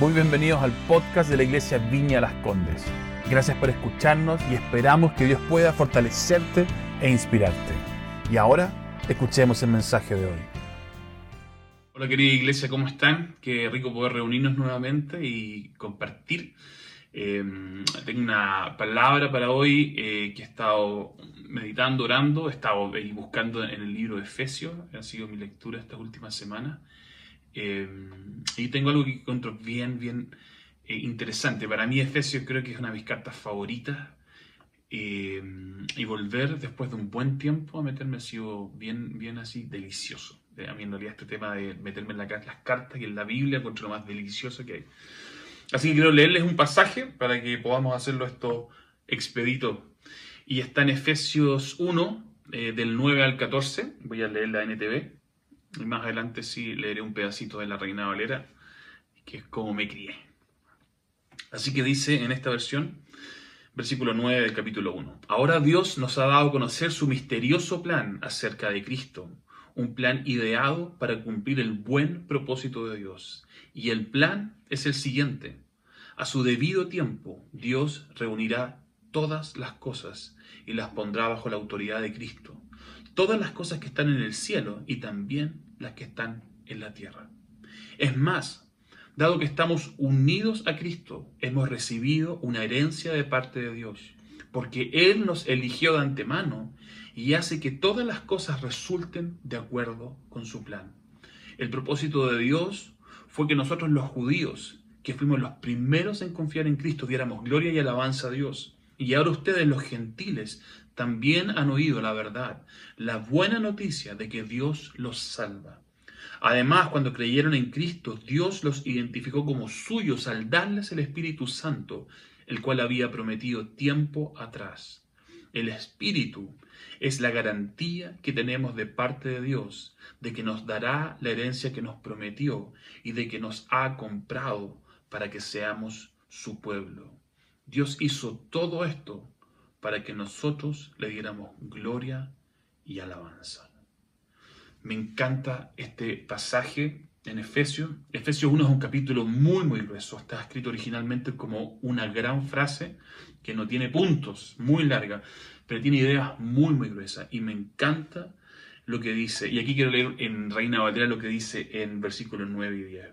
Muy bienvenidos al podcast de la Iglesia Viña Las Condes. Gracias por escucharnos y esperamos que Dios pueda fortalecerte e inspirarte. Y ahora, escuchemos el mensaje de hoy. Hola querida iglesia, ¿cómo están? Qué rico poder reunirnos nuevamente y compartir. Eh, tengo una palabra para hoy eh, que he estado meditando, orando, he estado buscando en el libro de Efesios, ha sido mi lectura estas últimas semanas. Eh, y tengo algo que encuentro bien, bien eh, interesante. Para mí Efesios creo que es una de mis cartas favoritas. Eh, y volver después de un buen tiempo a meterme ha sido bien, bien así delicioso. A mí en realidad este tema de meterme en la, las cartas y en la Biblia encuentro lo más delicioso que hay. Así que quiero leerles un pasaje para que podamos hacerlo esto expedito. Y está en Efesios 1, del 9 al 14. Voy a leer la NTV. Y más adelante sí leeré un pedacito de la Reina Valera, que es como me crié. Así que dice en esta versión, versículo 9 del capítulo 1. Ahora Dios nos ha dado a conocer su misterioso plan acerca de Cristo, un plan ideado para cumplir el buen propósito de Dios. Y el plan es el siguiente. A su debido tiempo, Dios reunirá todas las cosas y las pondrá bajo la autoridad de Cristo. Todas las cosas que están en el cielo y también las que están en la tierra. Es más, dado que estamos unidos a Cristo, hemos recibido una herencia de parte de Dios, porque Él nos eligió de antemano y hace que todas las cosas resulten de acuerdo con su plan. El propósito de Dios fue que nosotros los judíos, que fuimos los primeros en confiar en Cristo, diéramos gloria y alabanza a Dios. Y ahora ustedes, los gentiles, también han oído la verdad, la buena noticia de que Dios los salva. Además, cuando creyeron en Cristo, Dios los identificó como suyos al darles el Espíritu Santo, el cual había prometido tiempo atrás. El Espíritu es la garantía que tenemos de parte de Dios de que nos dará la herencia que nos prometió y de que nos ha comprado para que seamos su pueblo. Dios hizo todo esto para que nosotros le diéramos gloria y alabanza. Me encanta este pasaje en Efesios. Efesios 1 es un capítulo muy, muy grueso. Está escrito originalmente como una gran frase que no tiene puntos, muy larga, pero tiene ideas muy, muy gruesas. Y me encanta lo que dice. Y aquí quiero leer en Reina Valera lo que dice en versículos 9 y 10.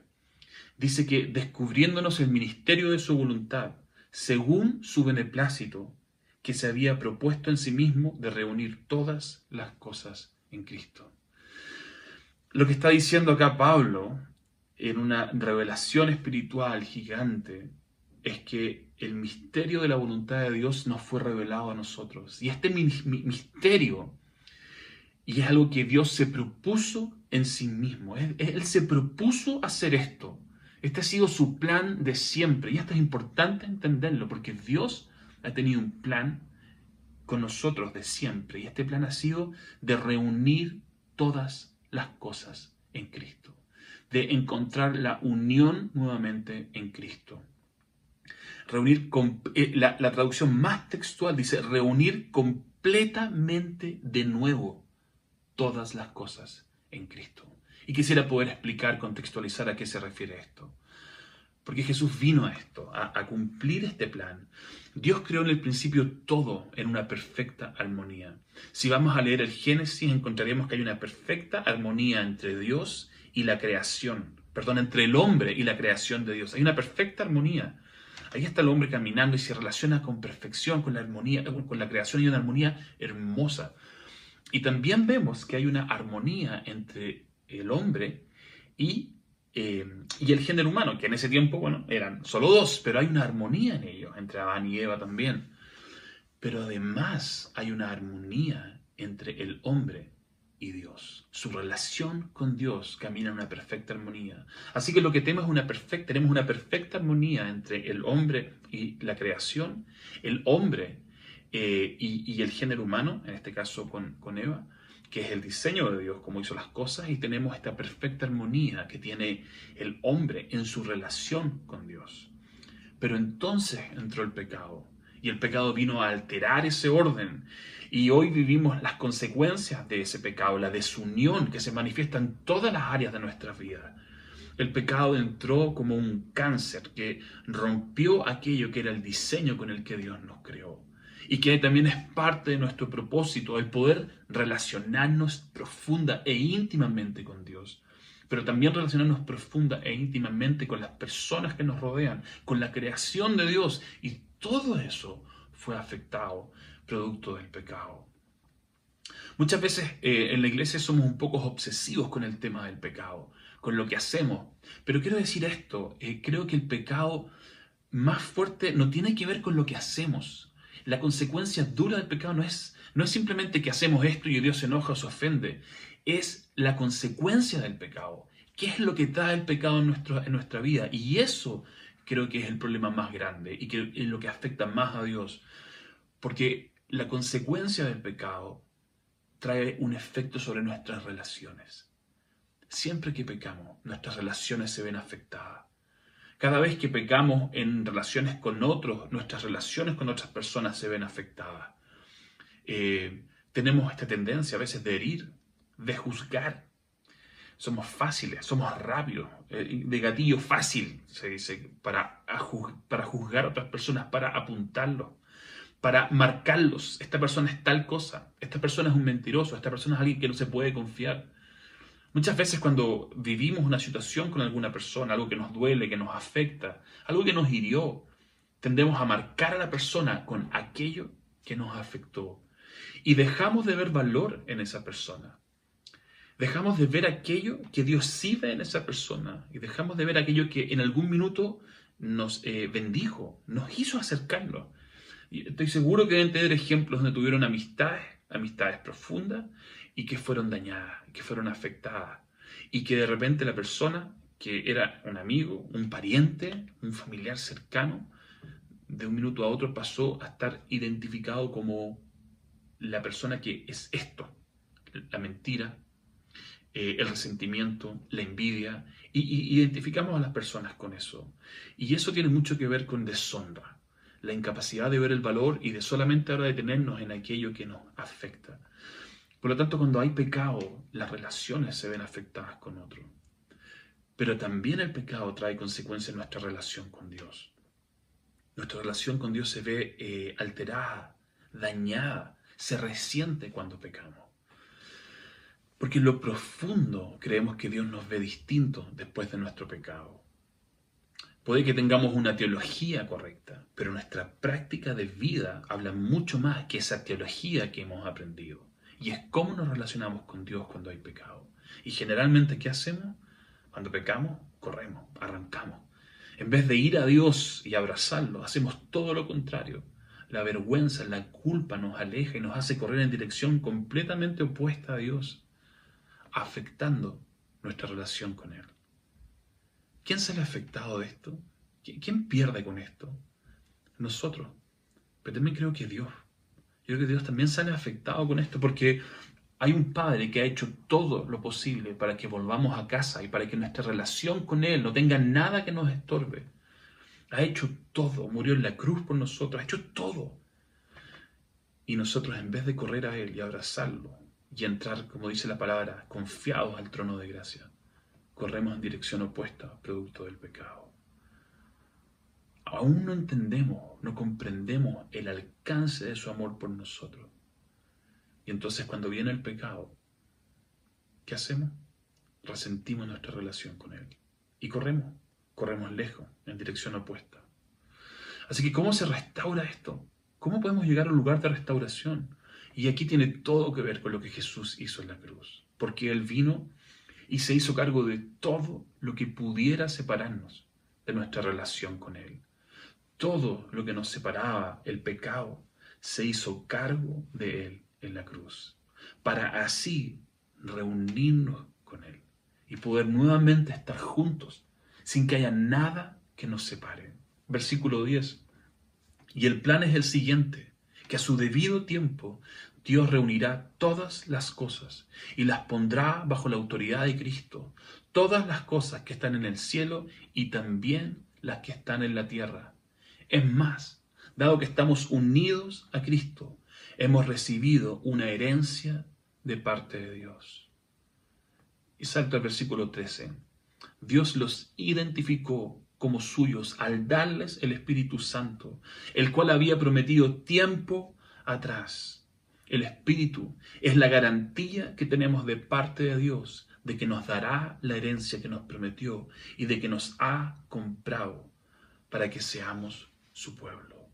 Dice que descubriéndonos el ministerio de su voluntad, según su beneplácito, que se había propuesto en sí mismo de reunir todas las cosas en Cristo. Lo que está diciendo acá Pablo en una revelación espiritual gigante es que el misterio de la voluntad de Dios nos fue revelado a nosotros. Y este misterio, y es algo que Dios se propuso en sí mismo, él, él se propuso hacer esto. Este ha sido su plan de siempre. Y esto es importante entenderlo, porque Dios ha tenido un plan con nosotros de siempre. Y este plan ha sido de reunir todas las cosas en Cristo, de encontrar la unión nuevamente en Cristo. Reunir, eh, la, la traducción más textual dice, reunir completamente de nuevo todas las cosas en Cristo. Y quisiera poder explicar, contextualizar a qué se refiere esto. Porque Jesús vino a esto, a, cumplir este plan. Dios creó en el principio todo en una perfecta armonía. Si vamos a leer el Génesis, encontraremos que hay una perfecta armonía entre Dios y la creación. Perdón, entre el hombre y la creación de Dios. Hay una perfecta armonía. Ahí está el hombre caminando y se relaciona con perfección, con la armonía, con la creación y una armonía hermosa. Y también vemos que hay una armonía entre el hombre y eh, y el género humano, que en ese tiempo, bueno, eran solo dos, pero hay una armonía en ellos, entre Adán y Eva también. Pero además hay una armonía entre el hombre y Dios. Su relación con Dios camina en una perfecta armonía. Así que lo que tenemos es una perfecta, tenemos una perfecta armonía entre el hombre y la creación, el hombre eh, y, y, el género humano, en este caso con, con Eva, que es el diseño de Dios, como hizo las cosas, y tenemos esta perfecta armonía que tiene el hombre en su relación con Dios. Pero entonces entró el pecado, y el pecado vino a alterar ese orden, y hoy vivimos las consecuencias de ese pecado, la desunión que se manifiesta en todas las áreas de nuestra vida. El pecado entró como un cáncer que rompió aquello que era el diseño con el que Dios nos creó. Y que también es parte de nuestro propósito, el poder relacionarnos profunda e íntimamente con Dios. Pero también relacionarnos profunda e íntimamente con las personas que nos rodean, con la creación de Dios. Y todo eso fue afectado producto del pecado. Muchas veces eh, en la iglesia somos un poco obsesivos con el tema del pecado, con lo que hacemos. Pero quiero decir esto, eh, creo que el pecado más fuerte no tiene que ver con lo que hacemos. La consecuencia dura del pecado no es, no es simplemente que hacemos esto y Dios se enoja o se ofende, es la consecuencia del pecado. ¿Qué es lo que trae el pecado en, nuestro, en nuestra vida? Y eso creo que es el problema más grande y que es lo que afecta más a Dios. Porque la consecuencia del pecado trae un efecto sobre nuestras relaciones. Siempre que pecamos, nuestras relaciones se ven afectadas. Cada vez que pecamos en relaciones con otros, nuestras relaciones con otras personas se ven afectadas. Eh, tenemos esta tendencia a veces de herir, de juzgar. Somos fáciles, somos rápidos, eh, de gatillo fácil, se dice, para, para juzgar a otras personas, para apuntarlos para marcarlos. Esta persona es tal cosa, esta persona es un mentiroso, esta persona es alguien que no se puede confiar. Muchas veces cuando vivimos una situación con alguna persona, algo que nos duele, que nos afecta, algo que nos hirió, tendemos a marcar a la persona con aquello que nos afectó. Y dejamos de ver valor en esa persona. Dejamos de ver aquello que Dios sí en esa persona. Y dejamos de ver aquello que en algún minuto nos eh, bendijo, nos hizo acercarnos. Y estoy seguro que deben tener ejemplos donde tuvieron amistades, amistades profundas, y que fueron dañadas, que fueron afectadas. Y que de repente la persona que era un amigo, un pariente, un familiar cercano, de un minuto a otro pasó a estar identificado como la persona que es esto, la mentira, eh, el resentimiento, la envidia, y, identificamos a las personas con eso. Y eso tiene mucho que ver con deshonra la incapacidad de ver el valor y de solamente ahora detenernos en aquello que nos afecta. Por lo tanto, cuando hay pecado, las relaciones se ven afectadas con otro. Pero también el pecado trae consecuencias en nuestra relación con Dios. Nuestra relación con Dios se ve eh, alterada, dañada, se resiente cuando pecamos. Porque en lo profundo creemos que Dios nos ve distinto después de nuestro pecado. Puede que tengamos una teología correcta, pero nuestra práctica de vida habla mucho más que esa teología que hemos aprendido. Y es cómo nos relacionamos con Dios cuando hay pecado. Y generalmente, ¿qué hacemos? Cuando pecamos, corremos, arrancamos. En vez de ir a Dios y abrazarlo, hacemos todo lo contrario. La vergüenza, la culpa nos aleja y nos hace correr en dirección completamente opuesta a Dios, afectando nuestra relación con Él. ¿Quién sale afectado de esto? ¿Quién pierde con esto? Nosotros. Pero también creo que Dios. Yo creo que Dios también sale afectado con esto porque hay un Padre que ha hecho todo lo posible para que volvamos a casa y para que nuestra relación con Él no tenga nada que nos estorbe. Ha hecho todo, murió en la cruz por nosotros, ha hecho todo. Y nosotros en vez de correr a Él y abrazarlo y entrar, como dice la palabra, confiados al trono de gracia, corremos en dirección opuesta producto del pecado. Aún no entendemos, no comprendemos el alcance de su amor por nosotros. Y entonces cuando viene el pecado, ¿qué hacemos? Resentimos nuestra relación con Él. Y corremos, corremos lejos, en dirección opuesta. Así que, ¿cómo se restaura esto? ¿Cómo podemos llegar a un lugar de restauración? Y aquí tiene todo que ver con lo que Jesús hizo en la cruz. Porque Él vino y se hizo cargo de todo lo que pudiera separarnos de nuestra relación con Él. Todo lo que nos separaba, el pecado, se hizo cargo de Él en la cruz, para así reunirnos con Él y poder nuevamente estar juntos sin que haya nada que nos separe. Versículo 10. Y el plan es el siguiente, que a su debido tiempo Dios reunirá todas las cosas y las pondrá bajo la autoridad de Cristo, todas las cosas que están en el cielo y también las que están en la tierra. Es más, dado que estamos unidos a Cristo, hemos recibido una herencia de parte de Dios. Y salto al versículo 13. Dios los identificó como suyos al darles el Espíritu Santo, el cual había prometido tiempo atrás. El Espíritu es la garantía que tenemos de parte de Dios de que nos dará la herencia que nos prometió y de que nos ha comprado para que seamos su pueblo.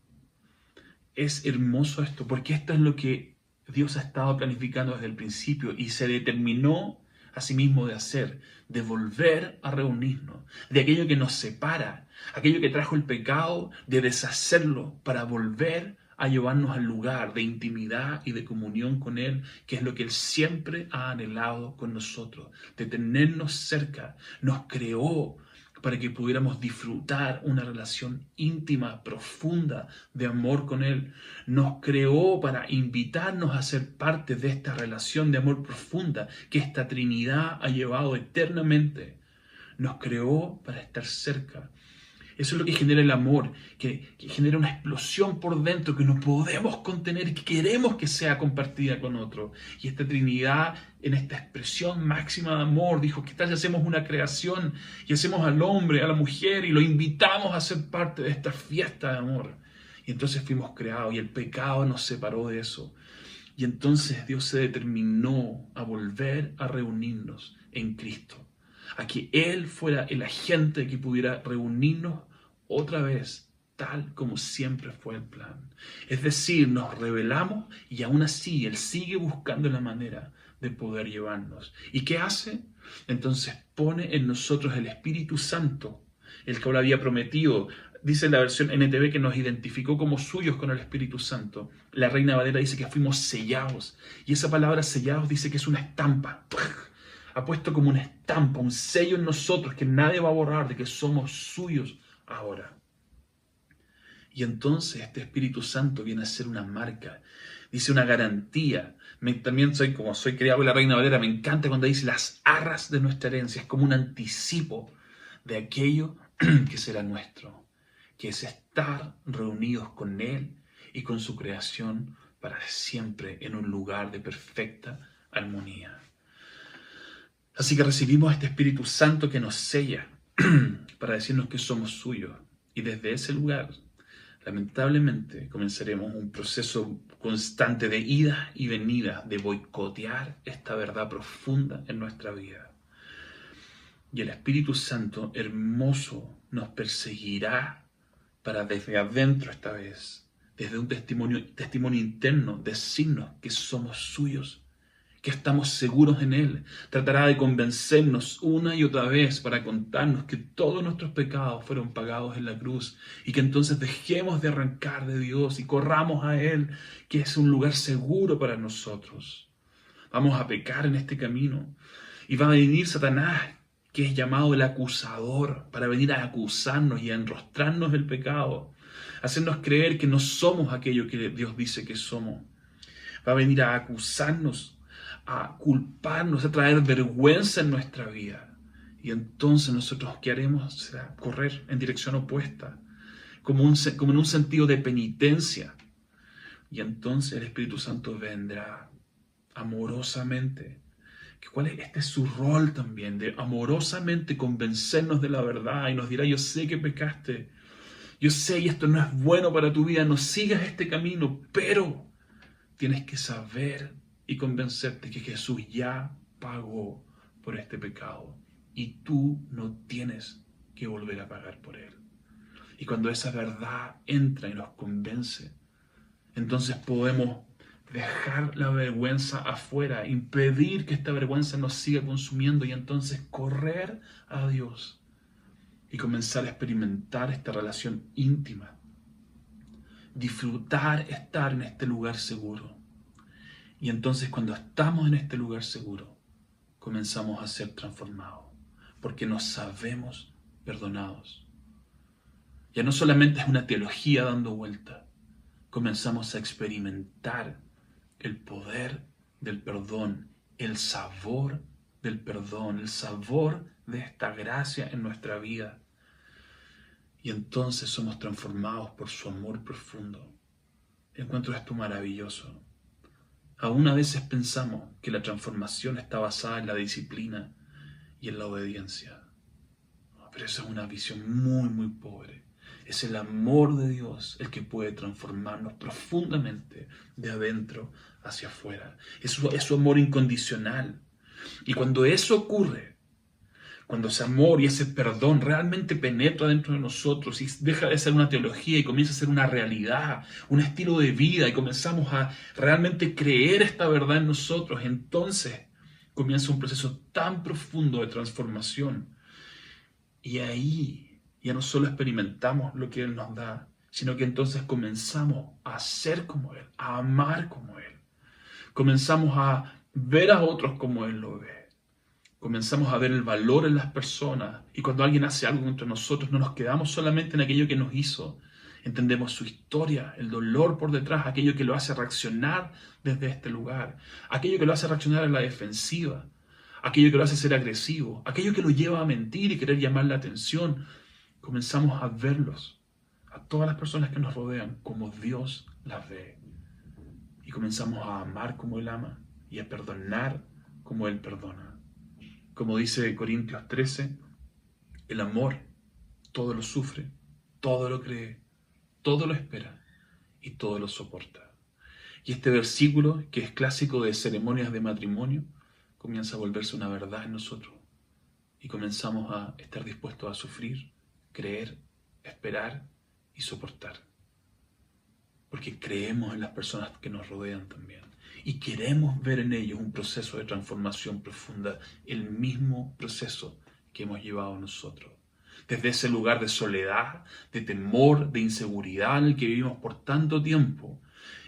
Es hermoso esto, porque esto es lo que Dios ha estado planificando desde el principio y se determinó a sí mismo de hacer, de volver a reunirnos, de aquello que nos separa, aquello que trajo el pecado, de deshacerlo para volver a llevarnos al lugar de intimidad y de comunión con Él, que es lo que Él siempre ha anhelado con nosotros, de tenernos cerca. Nos creó para que pudiéramos disfrutar una relación íntima, profunda de amor con Él. Nos creó para invitarnos a ser parte de esta relación de amor profunda que esta Trinidad ha llevado eternamente. Nos creó para estar cerca eso es lo que genera el amor, que, genera una explosión por dentro que no podemos contener y que queremos que sea compartida con otro. Y esta Trinidad, en esta expresión máxima de amor, dijo, ¿qué tal hacemos una creación y hacemos al hombre, a la mujer y lo invitamos a ser parte de esta fiesta de amor? Y entonces fuimos creados y el pecado nos separó de eso. Y entonces Dios se determinó a volver a reunirnos en Cristo a que Él fuera el agente que pudiera reunirnos otra vez, tal como siempre fue el plan. Es decir, nos revelamos y aún así Él sigue buscando la manera de poder llevarnos. ¿Y qué hace? Entonces pone en nosotros el Espíritu Santo, el que ahora había prometido. Dice la versión NTV que nos identificó como suyos con el Espíritu Santo. La Reina Valera dice que fuimos sellados. Y esa palabra sellados dice que es una estampa. Ha puesto como una estampa, un sello en nosotros que nadie va a borrar de que somos suyos ahora. Y entonces este Espíritu Santo viene a ser una marca, dice una garantía. también soy, como soy criado en la Reina Valera, me encanta cuando dice las arras de nuestra herencia, es como un anticipo de aquello que será nuestro, que es estar reunidos con Él y con su creación para siempre en un lugar de perfecta armonía. Así que recibimos este Espíritu Santo que nos sella, para decirnos que somos suyos. Y desde ese lugar, lamentablemente, comenzaremos un proceso constante de ida y venida, de boicotear esta verdad profunda en nuestra vida. Y el Espíritu Santo hermoso nos perseguirá para desde adentro esta vez, desde un testimonio, testimonio interno, decirnos que somos suyos que estamos seguros en Él. Tratará de convencernos una y otra vez para contarnos que todos nuestros pecados fueron pagados en la cruz y que entonces dejemos de arrancar de Dios y corramos a Él, que es un lugar seguro para nosotros. Vamos a pecar en este camino y va a venir Satanás, que es llamado el acusador, para venir a acusarnos y a enrostrarnos el pecado, hacernos creer que no somos aquello que Dios dice que somos. Va a venir a acusarnos a culparnos, a traer vergüenza en nuestra vida. Y entonces nosotros qué haremos será correr en dirección opuesta, como, en un sentido de penitencia. Y entonces el Espíritu Santo vendrá amorosamente. ¿Cuál es? Este es su rol también, de amorosamente convencernos de la verdad y nos dirá, yo sé que pecaste, yo sé y esto no es bueno para tu vida, no sigas este camino, pero tienes que saber y convencerte que Jesús ya pagó por este pecado y tú no tienes que volver a pagar por él. Y cuando esa verdad entra y nos convence, entonces podemos dejar la vergüenza afuera, impedir que esta vergüenza nos siga consumiendo y entonces correr a Dios y comenzar a experimentar esta relación íntima, disfrutar estar en este lugar seguro y entonces cuando estamos en este lugar seguro, comenzamos a ser transformados, porque nos sabemos perdonados. Ya no solamente es una teología dando vuelta, comenzamos a experimentar el poder del perdón, el sabor del perdón, el sabor de esta gracia en nuestra vida. Y entonces somos transformados por su amor profundo. Encuentro esto maravilloso. Aún a veces pensamos que la transformación está basada en la disciplina y en la obediencia. Pero esa es una visión muy, muy pobre. Es el amor de Dios el que puede transformarnos profundamente de adentro hacia afuera. Es su, es su amor incondicional. Y cuando eso ocurre, cuando ese amor y ese perdón realmente penetra dentro de nosotros y deja de ser una teología y comienza a ser una realidad, un estilo de vida y comenzamos a realmente creer esta verdad en nosotros, entonces comienza un proceso tan profundo de transformación. Y ahí ya no solo experimentamos lo que Él nos da, sino que entonces comenzamos a ser como Él, a amar como Él. Comenzamos a ver a otros como Él lo ve comenzamos a ver el valor en las personas y cuando alguien hace algo entre nosotros no nos quedamos solamente en aquello que nos hizo, entendemos su historia, el dolor por detrás, aquello que lo hace reaccionar desde este lugar, aquello que lo hace reaccionar en la defensiva, aquello que lo hace ser agresivo, aquello que lo lleva a mentir y querer llamar la atención, comenzamos a verlos, a todas las personas que nos rodean, como Dios las ve. Y comenzamos a amar como Él ama y a perdonar como Él perdona. Como dice Corintios 13, el amor todo lo sufre, todo lo cree, todo lo espera y todo lo soporta. Y este versículo, que es clásico de ceremonias de matrimonio, comienza a volverse una verdad en nosotros. Y comenzamos a estar dispuestos a sufrir, creer, esperar y soportar. Porque creemos en las personas que nos rodean también y queremos ver en ellos un proceso de transformación profunda, el mismo proceso que hemos llevado nosotros. Desde ese lugar de soledad, de temor, de inseguridad en el que vivimos por tanto tiempo,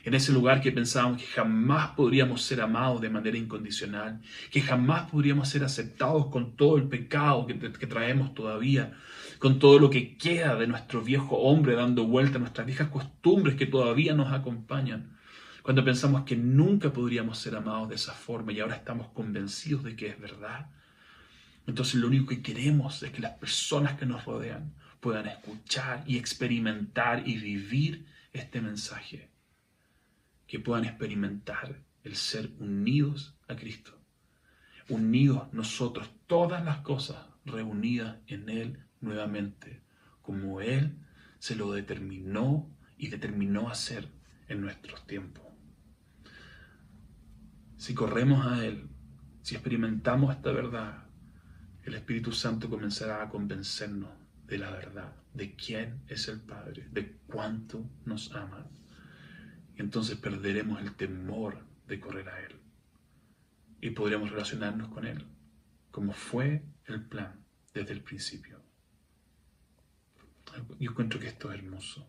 en ese lugar que pensábamos que jamás podríamos ser amados de manera incondicional, que jamás podríamos ser aceptados con todo el pecado que, traemos todavía, con todo lo que queda de nuestro viejo hombre dando vuelta a nuestras viejas costumbres que todavía nos acompañan cuando pensamos que nunca podríamos ser amados de esa forma y ahora estamos convencidos de que es verdad, entonces lo único que queremos es que las personas que nos rodean puedan escuchar y experimentar y vivir este mensaje, que puedan experimentar el ser unidos a Cristo, unidos nosotros, todas las cosas reunidas en Él nuevamente, como Él se lo determinó y determinó hacer en nuestros tiempos. Si corremos a Él, si experimentamos esta verdad, el Espíritu Santo comenzará a convencernos de la verdad, de quién es el Padre, de cuánto nos ama. Y entonces perderemos el temor de correr a Él. Y podremos relacionarnos con Él, como fue el plan desde el principio. Yo encuentro que esto es hermoso.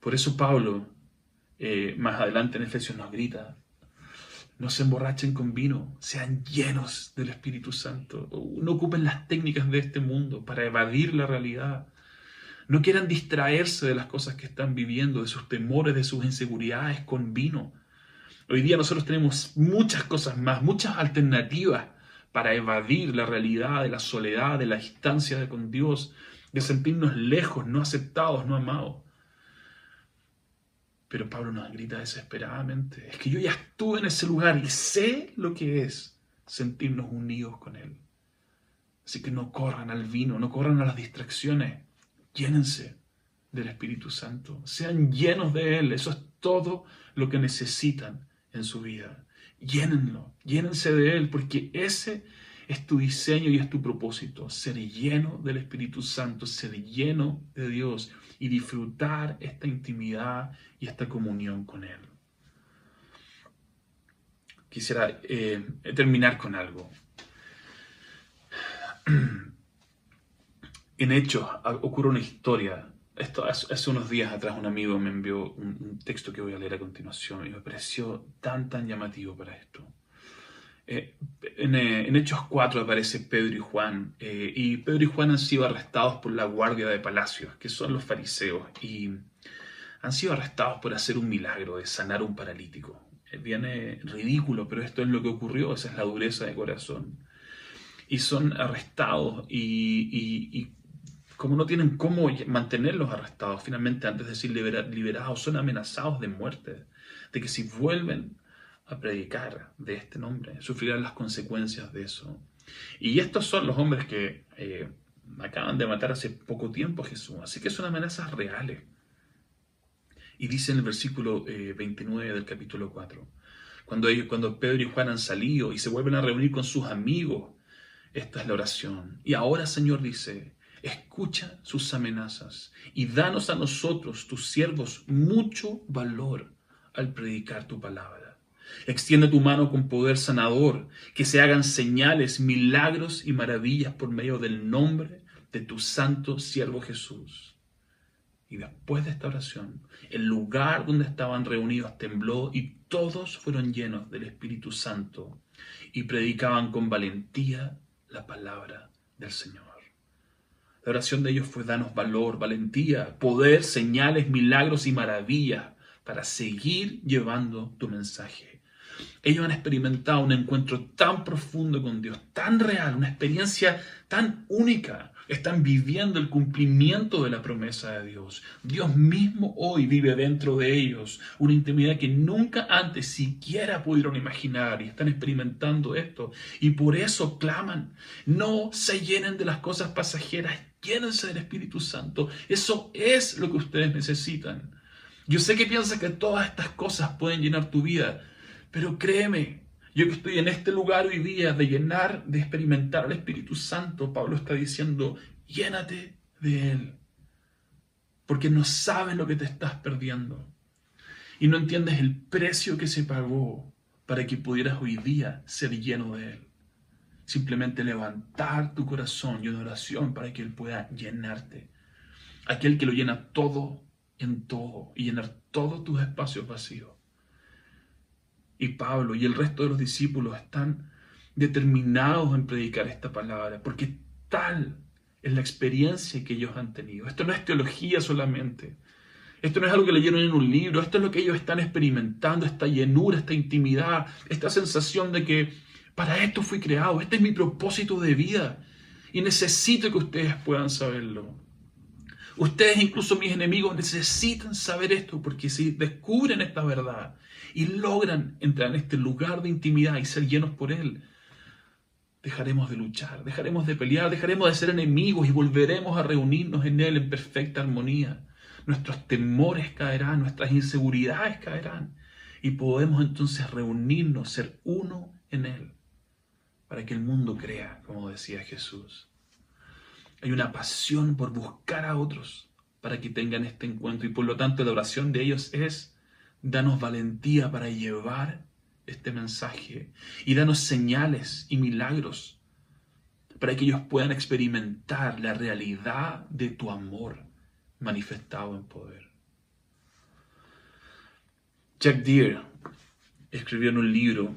Por eso Pablo, eh, más adelante en Efesios nos grita, no se emborrachen con vino, sean llenos del Espíritu Santo. No ocupen las técnicas de este mundo para evadir la realidad. No quieran distraerse de las cosas que están viviendo, de sus temores, de sus inseguridades con vino. Hoy día nosotros tenemos muchas cosas más, muchas alternativas para evadir la realidad de la soledad, de la distancia con Dios, de sentirnos lejos, no aceptados, no amados. Pero Pablo nos grita desesperadamente, es que yo ya estuve en ese lugar y sé lo que es sentirnos unidos con Él. Así que no corran al vino, no corran a las distracciones, llénense del Espíritu Santo, sean llenos de Él, eso es todo lo que necesitan en su vida. Llénenlo, llénense de Él, porque ese es tu diseño y es tu propósito, ser lleno del Espíritu Santo, ser lleno de Dios y disfrutar esta intimidad y esta comunión con Él. Quisiera eh, terminar con algo. En Hechos ocurre una historia. Esto, hace, unos días atrás un amigo me envió un, un texto que voy a leer a continuación y me pareció tan, tan llamativo para esto. Eh, eh, en, Hechos 4 aparece Pedro y Juan, eh, y Pedro y Juan han sido arrestados por la guardia de palacios, que son los fariseos, y han sido arrestados por hacer un milagro de sanar un paralítico. Viene ridículo, pero esto es lo que ocurrió, esa es la dureza de corazón. Y son arrestados y, como no tienen cómo mantenerlos arrestados, finalmente antes de ser liberados, son amenazados de muerte, de que si vuelven a predicar de este nombre, sufrirán las consecuencias de eso. Y estos son los hombres que eh, acaban de matar hace poco tiempo a Jesús, así que son amenazas reales. Y dice en el versículo 29 eh, del capítulo 4, cuando, ellos, cuando Pedro y Juan han salido y se vuelven a reunir con sus amigos, esta es la oración. Y ahora, Señor, dice, escucha sus amenazas y danos a nosotros, tus siervos, mucho valor al predicar tu palabra. Extiende tu mano con poder sanador, que se hagan señales, milagros y maravillas por medio del nombre de tu santo siervo Jesús. Y después de esta oración, el lugar donde estaban reunidos tembló y todos fueron llenos del Espíritu Santo y predicaban con valentía la palabra del Señor. La oración de ellos fue danos valor, valentía, poder, señales, milagros y maravillas para seguir llevando tu mensaje. Ellos han experimentado un encuentro tan profundo con Dios, tan real, una experiencia tan única. Están viviendo el cumplimiento de la promesa de Dios. Dios mismo hoy vive dentro de ellos una intimidad que nunca antes siquiera pudieron imaginar y están experimentando esto. Y por eso claman, no se llenen de las cosas pasajeras, llénense del Espíritu Santo. Eso es lo que ustedes necesitan. Yo sé que piensas que todas estas cosas pueden llenar tu vida, pero créeme, yo que estoy en este lugar hoy día de llenar, de experimentar al Espíritu Santo, Pablo está diciendo, llénate de Él, porque no sabes lo que te estás perdiendo y no entiendes el precio que se pagó para que pudieras hoy día ser lleno de Él. Simplemente levantar tu corazón y una oración para que Él pueda llenarte. Aquel que lo llena todo en todo y llenar todos tus espacios vacíos y Pablo y el resto de los discípulos están determinados en predicar esta palabra, porque tal es la experiencia que ellos han tenido. Esto no es teología solamente. Esto no es algo que leyeron en un libro, esto es lo que ellos están experimentando, esta llenura, esta intimidad, esta sensación de que para esto fui creado, este es mi propósito de vida y necesito que ustedes puedan saberlo. Ustedes, incluso mis enemigos, necesitan saber esto porque si descubren esta verdad, y logran entrar en este lugar de intimidad y ser llenos por Él, dejaremos de luchar, dejaremos de pelear, dejaremos de ser enemigos y volveremos a reunirnos en Él en perfecta armonía. Nuestros temores caerán, nuestras inseguridades caerán y podemos entonces reunirnos, ser uno en Él, para que el mundo crea, como decía Jesús. Hay una pasión por buscar a otros para que tengan este encuentro y por lo tanto la oración de ellos es Danos valentía para llevar este mensaje y danos señales y milagros para que ellos puedan experimentar la realidad de tu amor manifestado en poder. Jack Deere escribió en un libro,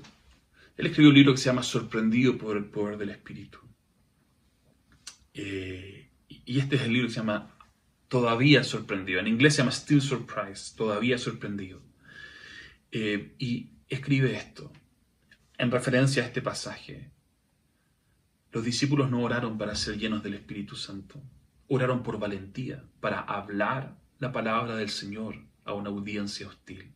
él escribió un libro que se llama Sorprendido por el poder del Espíritu. Eh, y este es el libro que se llama Todavía Sorprendido. En inglés se llama Still Surprised, Todavía Sorprendido. Eh, y escribe esto en referencia a este pasaje. Los discípulos no oraron para ser llenos del Espíritu Santo, oraron por valentía, para hablar la palabra del Señor a una audiencia hostil.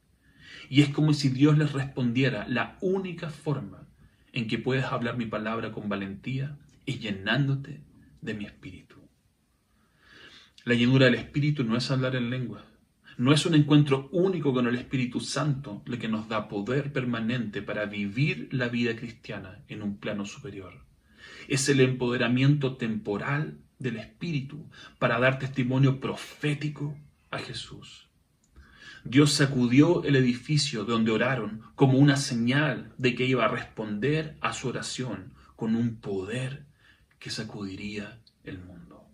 Y es como si Dios les respondiera, la única forma en que puedes hablar mi palabra con valentía es llenándote de mi espíritu. La llenura del espíritu no es hablar en lengua, no es un encuentro único con el Espíritu Santo lo que nos da poder permanente para vivir la vida cristiana en un plano superior. Es el empoderamiento temporal del Espíritu para dar testimonio profético a Jesús. Dios sacudió el edificio donde oraron como una señal de que iba a responder a su oración con un poder que sacudiría el mundo.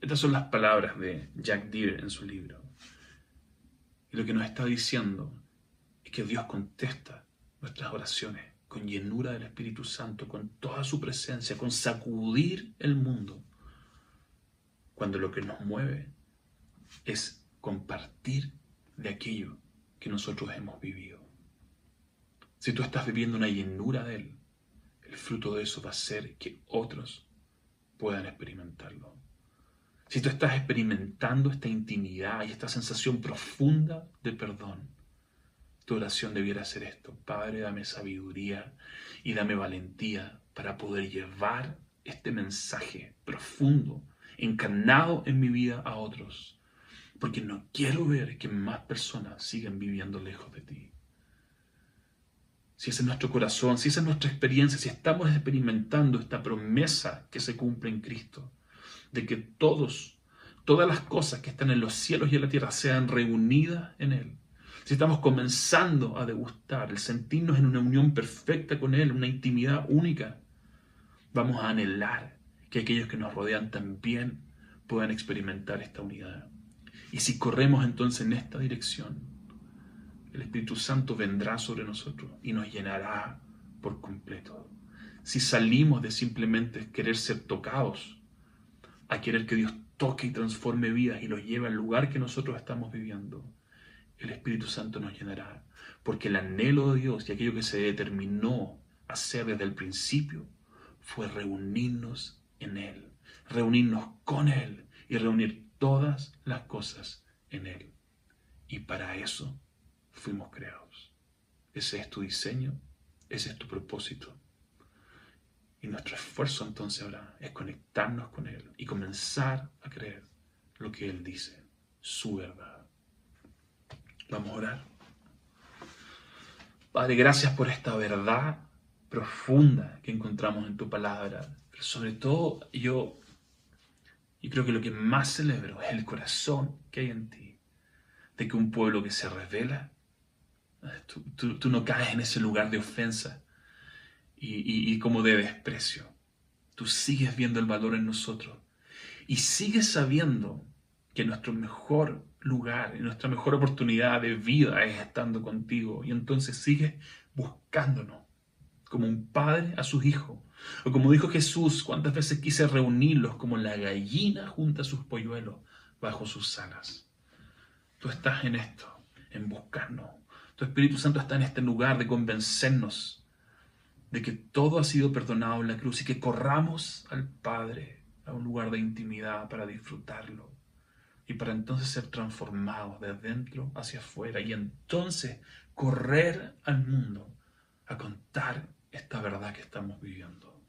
Estas son las palabras de Jack Deere en su libro. Y lo que nos está diciendo es que Dios contesta nuestras oraciones con llenura del Espíritu Santo, con toda su presencia, con sacudir el mundo, cuando lo que nos mueve es compartir de aquello que nosotros hemos vivido. Si tú estás viviendo una llenura de Él, el fruto de eso va a ser que otros puedan experimentarlo. Si tú estás experimentando esta intimidad y esta sensación profunda de perdón, tu oración debiera ser esto. Padre, dame sabiduría y dame valentía para poder llevar este mensaje profundo, encarnado en mi vida a otros, porque no quiero ver que más personas sigan viviendo lejos de ti. Si ese es nuestro corazón, si esa es nuestra experiencia, si estamos experimentando esta promesa que se cumple en Cristo, de que todos, todas las cosas que están en los cielos y en la tierra sean reunidas en Él, si estamos comenzando a degustar el sentirnos en una unión perfecta con Él, una intimidad única, vamos a anhelar que aquellos que nos rodean también puedan experimentar esta unidad. Y si corremos entonces en esta dirección, el Espíritu Santo vendrá sobre nosotros y nos llenará por completo. Si salimos de simplemente querer ser tocados, a querer que Dios toque y transforme vidas y los lleve al lugar que nosotros estamos viviendo, el Espíritu Santo nos llenará. Porque el anhelo de Dios y aquello que se determinó hacer desde el principio fue reunirnos en Él, reunirnos con Él y reunir todas las cosas en Él. Y para eso fuimos creados. Ese es tu diseño, ese es tu propósito. Y nuestro esfuerzo entonces ahora es conectarnos con Él y comenzar a creer lo que Él dice, su verdad. Vamos a orar. Padre, gracias por esta verdad profunda que encontramos en tu palabra. Pero sobre todo yo, y creo que lo que más celebro es el corazón que hay en ti. De que un pueblo que se revela, tú, no caes en ese lugar de ofensa y, como de desprecio. Tú sigues viendo el valor en nosotros y sigues sabiendo que nuestro mejor lugar nuestra mejor oportunidad de vida es estando contigo. Y entonces sigues buscándonos como un padre a sus hijos. O como dijo Jesús, cuántas veces quise reunirlos como la gallina junta sus polluelos bajo sus alas. Tú estás en esto, en buscarnos. Tu Espíritu Santo está en este lugar de convencernos de que todo ha sido perdonado en la cruz y que corramos al Padre a un lugar de intimidad para disfrutarlo y para entonces ser transformados de adentro hacia afuera y entonces correr al mundo a contar esta verdad que estamos viviendo.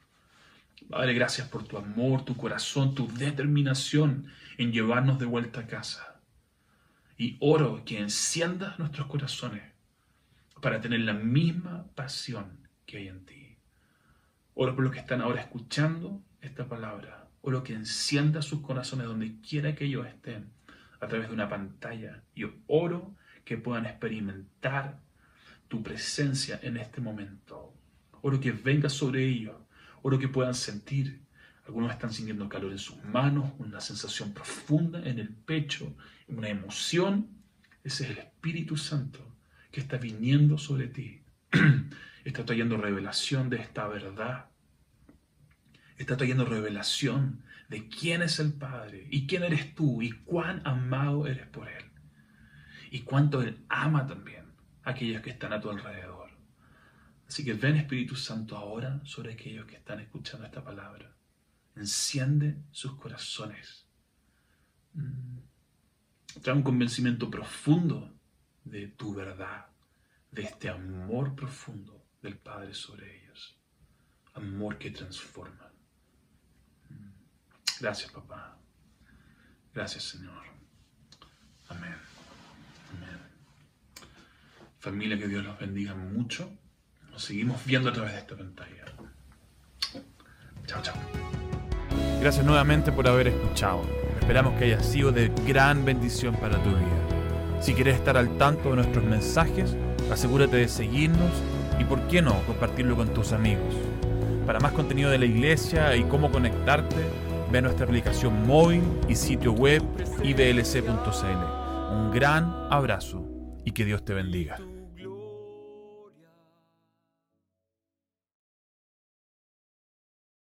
Padre, gracias por tu amor, tu corazón, tu determinación en llevarnos de vuelta a casa. Y oro que enciendas nuestros corazones para tener la misma pasión que hay en ti. Oro por los que están ahora escuchando esta palabra Oro que encienda sus corazones donde quiera que ellos estén, a través de una pantalla. Y oro que puedan experimentar tu presencia en este momento. Oro que venga sobre ellos. Oro que puedan sentir. Algunos están sintiendo calor en sus manos, una sensación profunda en el pecho, una emoción. Ese es el Espíritu Santo que está viniendo sobre ti. está trayendo revelación de esta verdad está trayendo revelación de quién es el Padre y quién eres tú y cuán amado eres por Él. Y cuánto Él ama también a aquellos que están a tu alrededor. Así que ven Espíritu Santo ahora sobre aquellos que están escuchando esta palabra. Enciende sus corazones. Mm. Trae un convencimiento profundo de tu verdad, de este amor profundo del Padre sobre ellos. Amor que transforma. Gracias, papá. Gracias, Señor. Amén. Amén. Familia, que Dios los bendiga mucho. Nos seguimos viendo a través de esta pantalla. Chao, chao. Gracias nuevamente por haber escuchado. Esperamos que haya sido de gran bendición para tu vida. Si quieres estar al tanto de nuestros mensajes, asegúrate de seguirnos y, por qué no, compartirlo con tus amigos. Para más contenido de la iglesia y cómo conectarte, Ve nuestra aplicación móvil y sitio web iblc.cl. Un gran abrazo y que Dios te bendiga.